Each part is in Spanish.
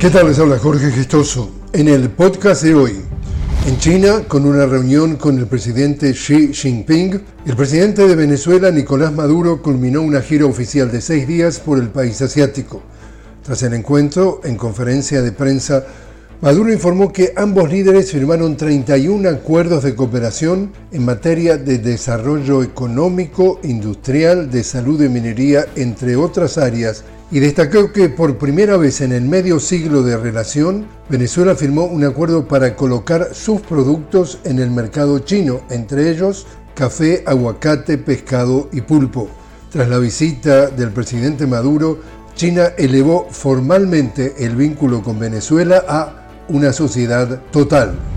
¿Qué tal? Les habla Jorge Gestoso. En el podcast de hoy, en China, con una reunión con el presidente Xi Jinping, el presidente de Venezuela, Nicolás Maduro, culminó una gira oficial de seis días por el país asiático. Tras el encuentro, en conferencia de prensa, Maduro informó que ambos líderes firmaron 31 acuerdos de cooperación en materia de desarrollo económico, industrial, de salud y minería, entre otras áreas, y destacó que por primera vez en el medio siglo de relación, Venezuela firmó un acuerdo para colocar sus productos en el mercado chino, entre ellos café, aguacate, pescado y pulpo. Tras la visita del presidente Maduro, China elevó formalmente el vínculo con Venezuela a una sociedad total.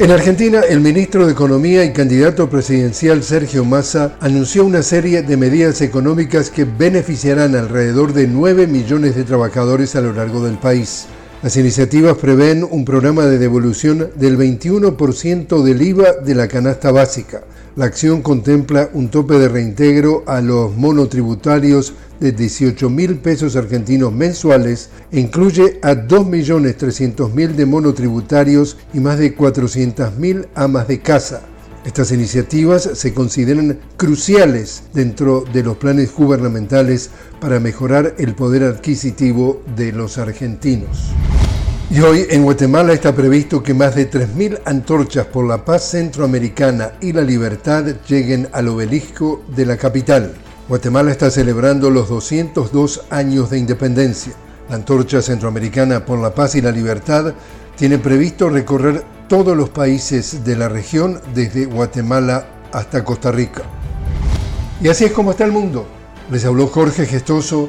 En Argentina, el ministro de Economía y candidato presidencial Sergio Massa anunció una serie de medidas económicas que beneficiarán alrededor de 9 millones de trabajadores a lo largo del país. Las iniciativas prevén un programa de devolución del 21% del IVA de la canasta básica. La acción contempla un tope de reintegro a los monotributarios de 18 mil pesos argentinos mensuales e incluye a 2.300.000 de monotributarios y más de 400.000 amas de casa. Estas iniciativas se consideran cruciales dentro de los planes gubernamentales para mejorar el poder adquisitivo de los argentinos. Y hoy en Guatemala está previsto que más de 3.000 antorchas por la paz centroamericana y la libertad lleguen al obelisco de la capital. Guatemala está celebrando los 202 años de independencia. La antorcha centroamericana por la paz y la libertad tiene previsto recorrer todos los países de la región desde Guatemala hasta Costa Rica. Y así es como está el mundo. Les habló Jorge Gestoso.